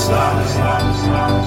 stop, stop, stop.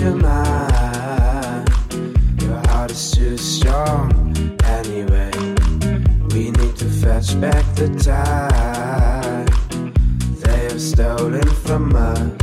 your mind. Your heart is too strong anyway. We need to fetch back the time they have stolen from us.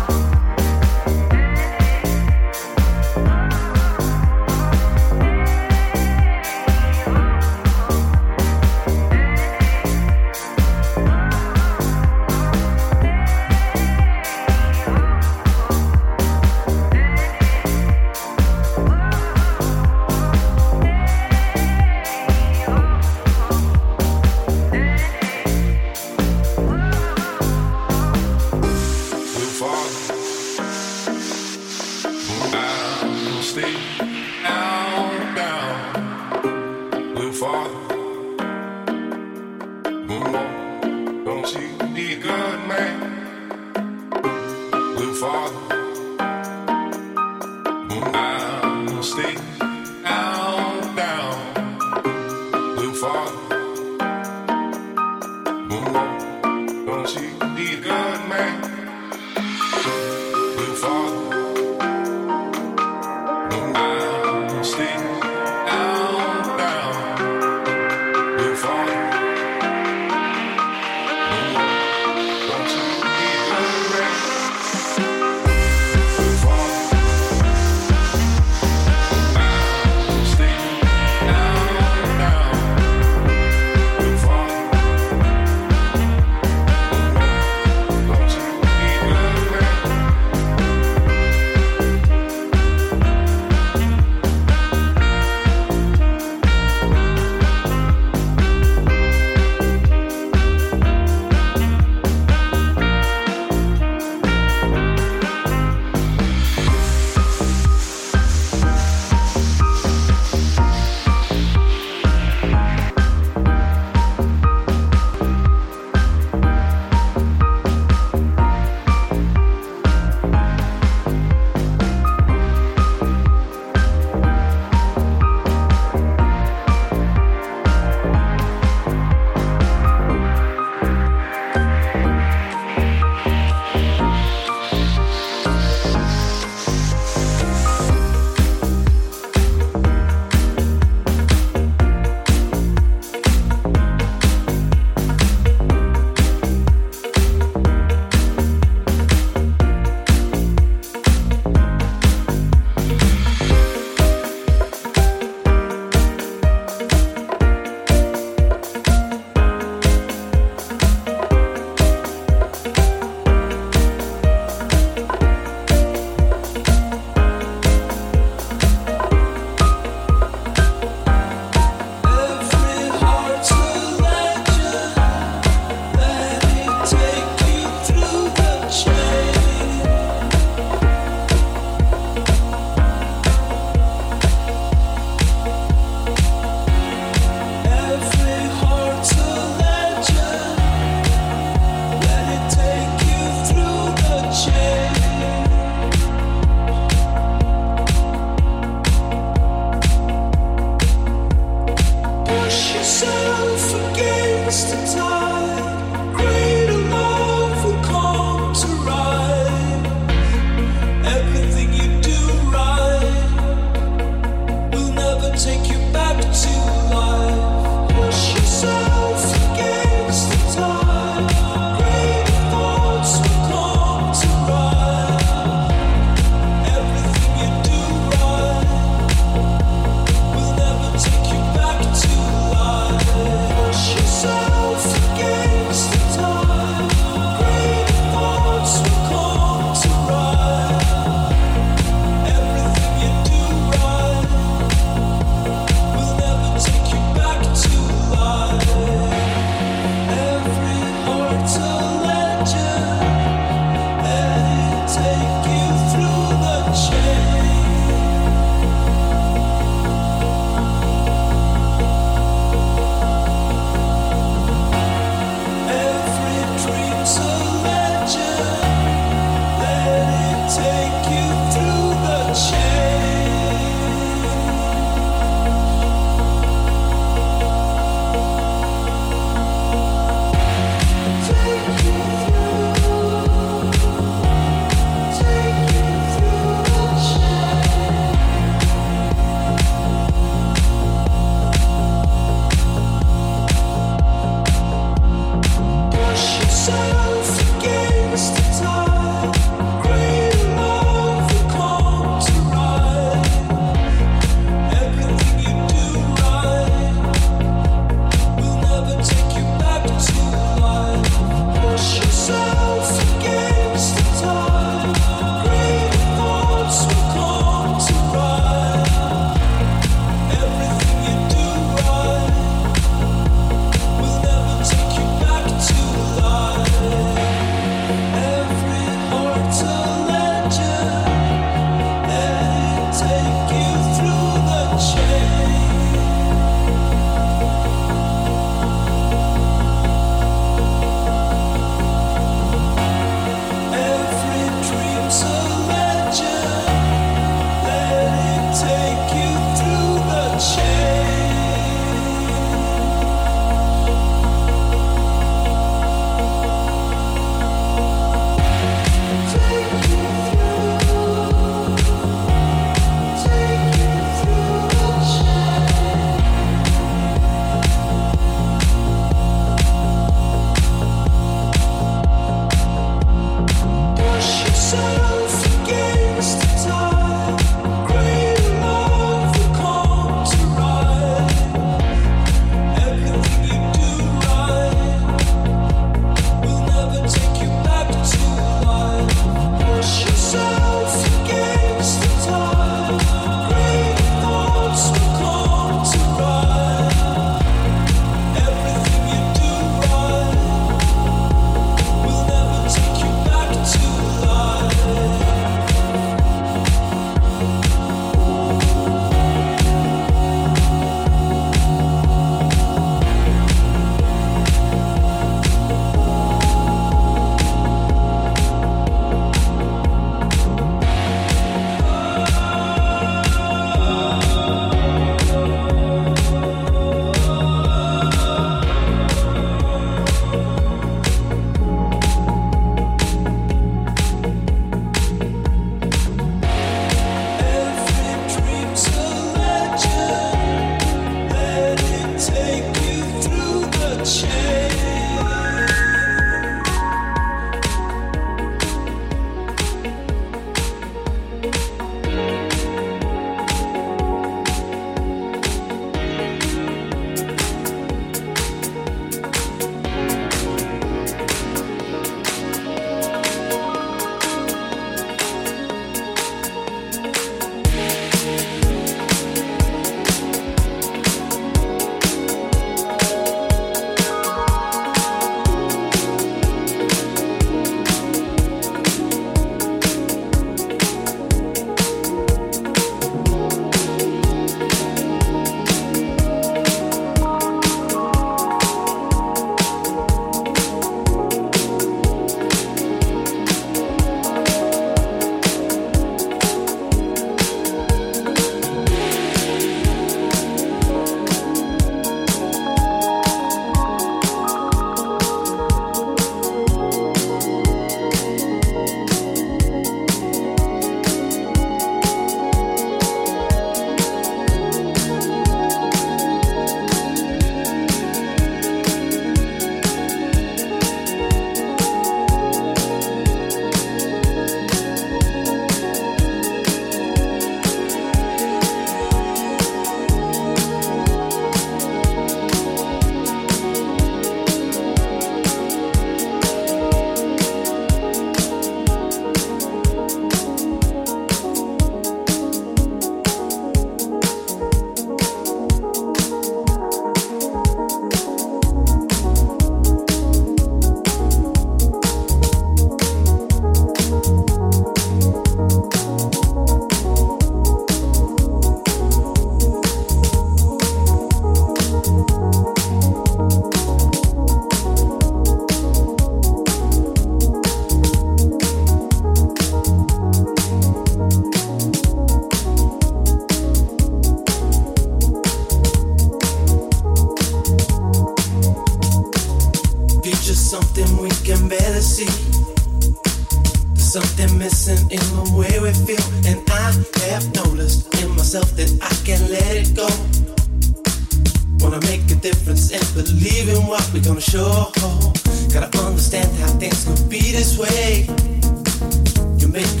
A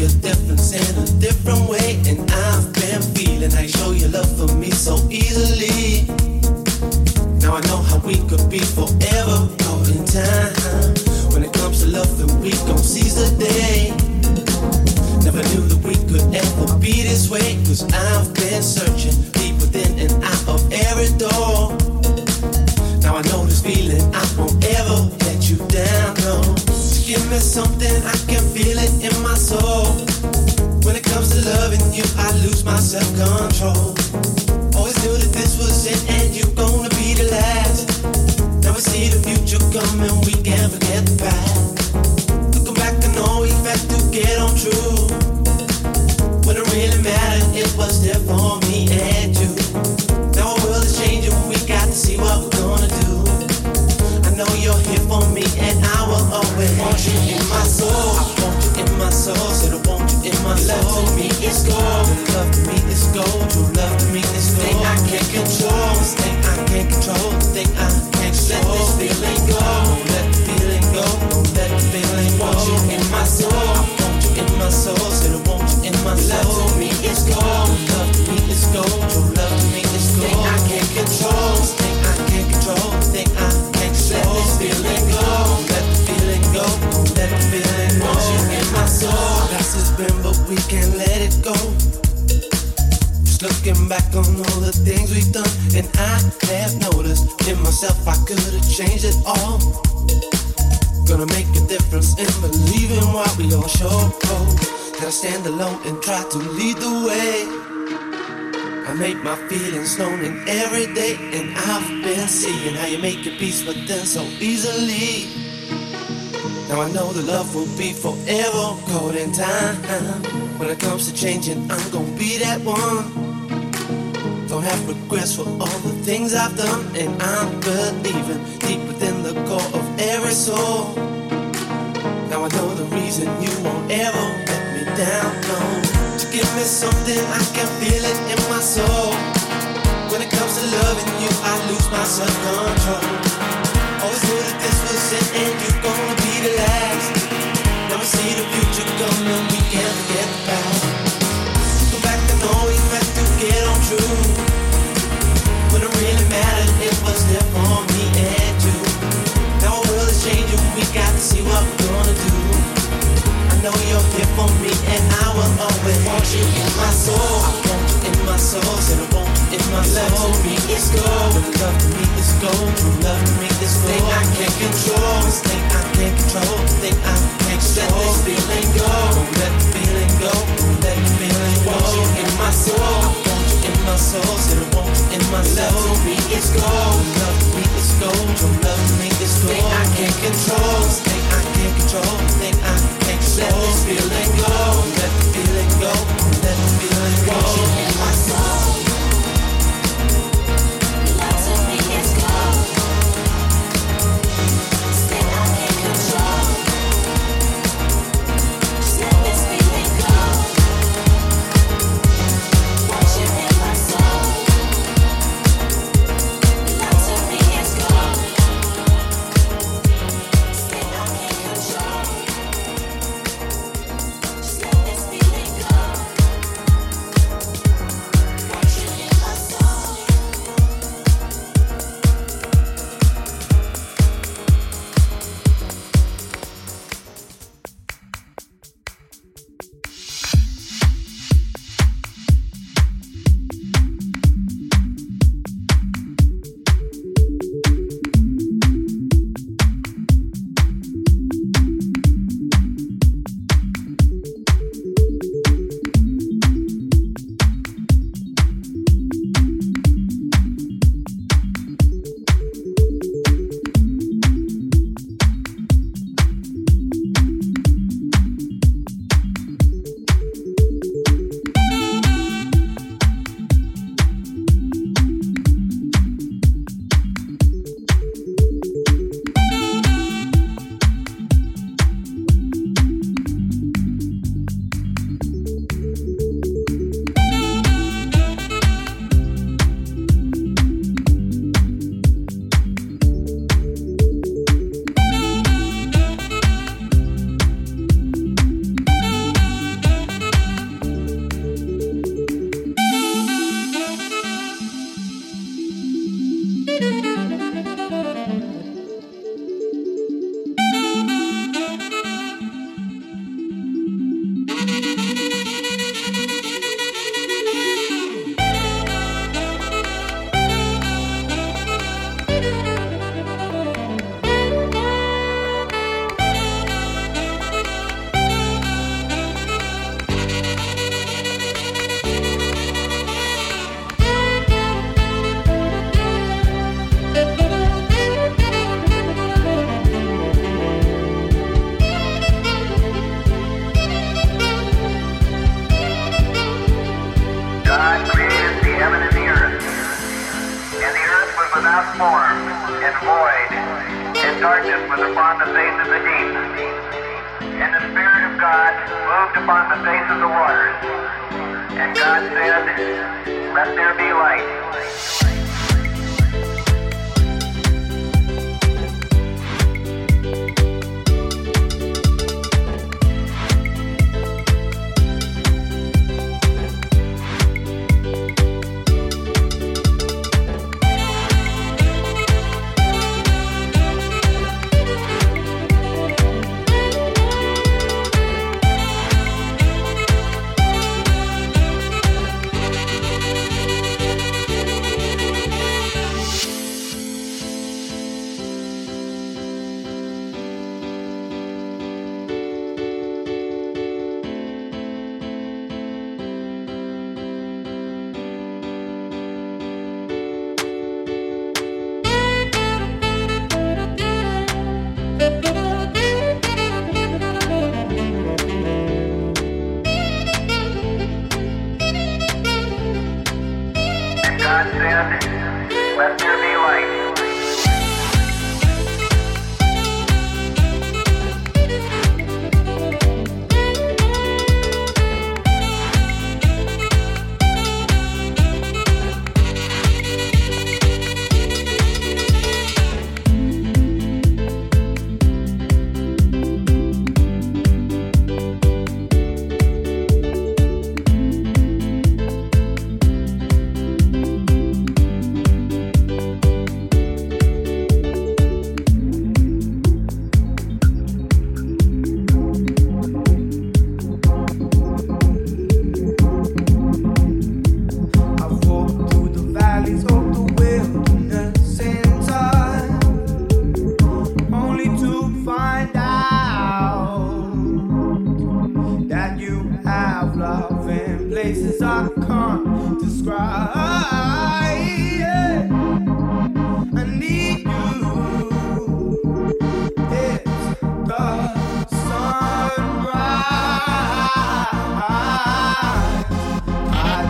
different way, and I've been feeling how you show your love for me so easily. Now I know how we could be forever caught in time. When it comes to love, then we gon' seize the day. Never knew that we could ever be this way. Cause I've been searching deep within and out of every door. Now I know this feeling, I won't ever let you down, give me something, I can feel it in my soul. Loving you, I lose my self-control. Always knew that this was it and you gonna be the last. We see the future coming, we can't forget the past. Looking back, I know we had to get on true. When it really mattered, it was there for me and you. To me is gold, love me gold. Love me gold. Thing I can't control, thing I can't control, thing I can't. Let feeling go, let the feeling go, let the feeling go. Want you in my soul, I want you in my soul, said I want you in my soul. Me gold, looking back on all the things we've done, and I have noticed in myself I could have changed it all. Gonna make a difference in believing what we all show. Gotta stand alone and try to lead the way. I make my feelings known in every day, and I've been seeing how you make your peace with them so easily. Now I know the love will be forever caught in time. When it comes to changing, I'm gonna be that one. Don't have regrets for all the things I've done, and I'm believing deep within the core of every soul. Now I know the reason you won't ever let me down. No, to give me something I can feel it in my soul. When it comes to loving you, I lose my self control. Always what gonna do. I know you're here for me, and I will always want you in my soul. I want in my soul, I want in my soul. Love to me is gold, love to me is gold. Love to me is gold. Thing I can't control, thing I can't control, thing I can't control. Let this feeling go, let the feeling go, let the feeling go. Want you in my soul, I want you in my soul, I want in my. Love to me is gold, love to me is gold. Love to me is gold. Thing I can't control, can't control, thing I can't control. Let this feeling go, let the feeling go, let the feeling go.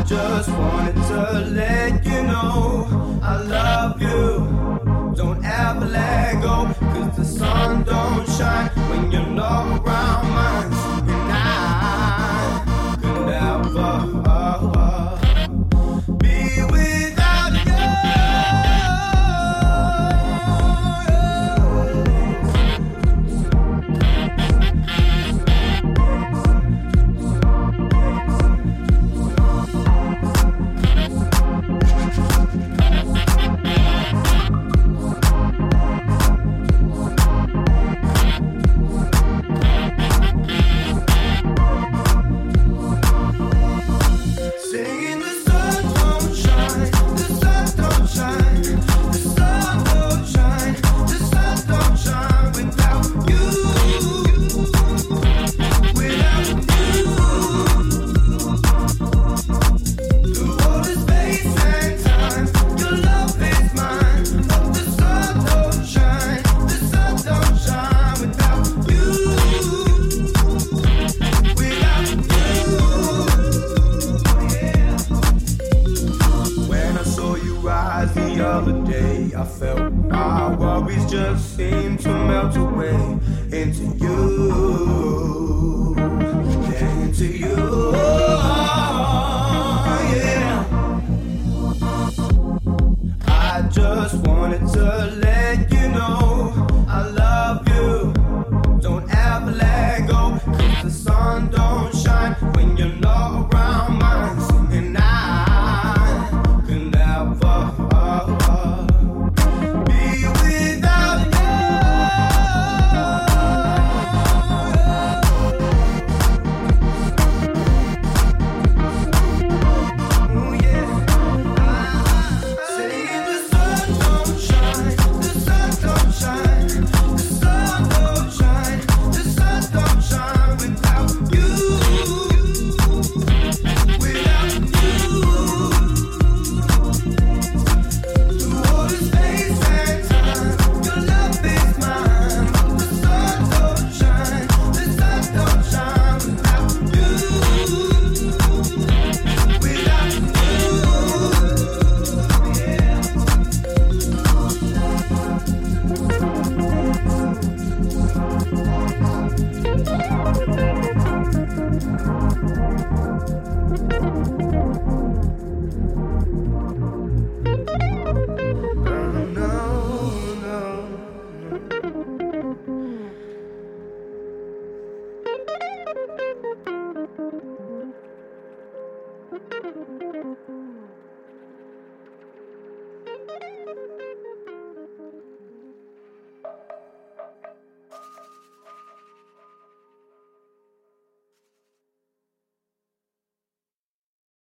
Just wanted to let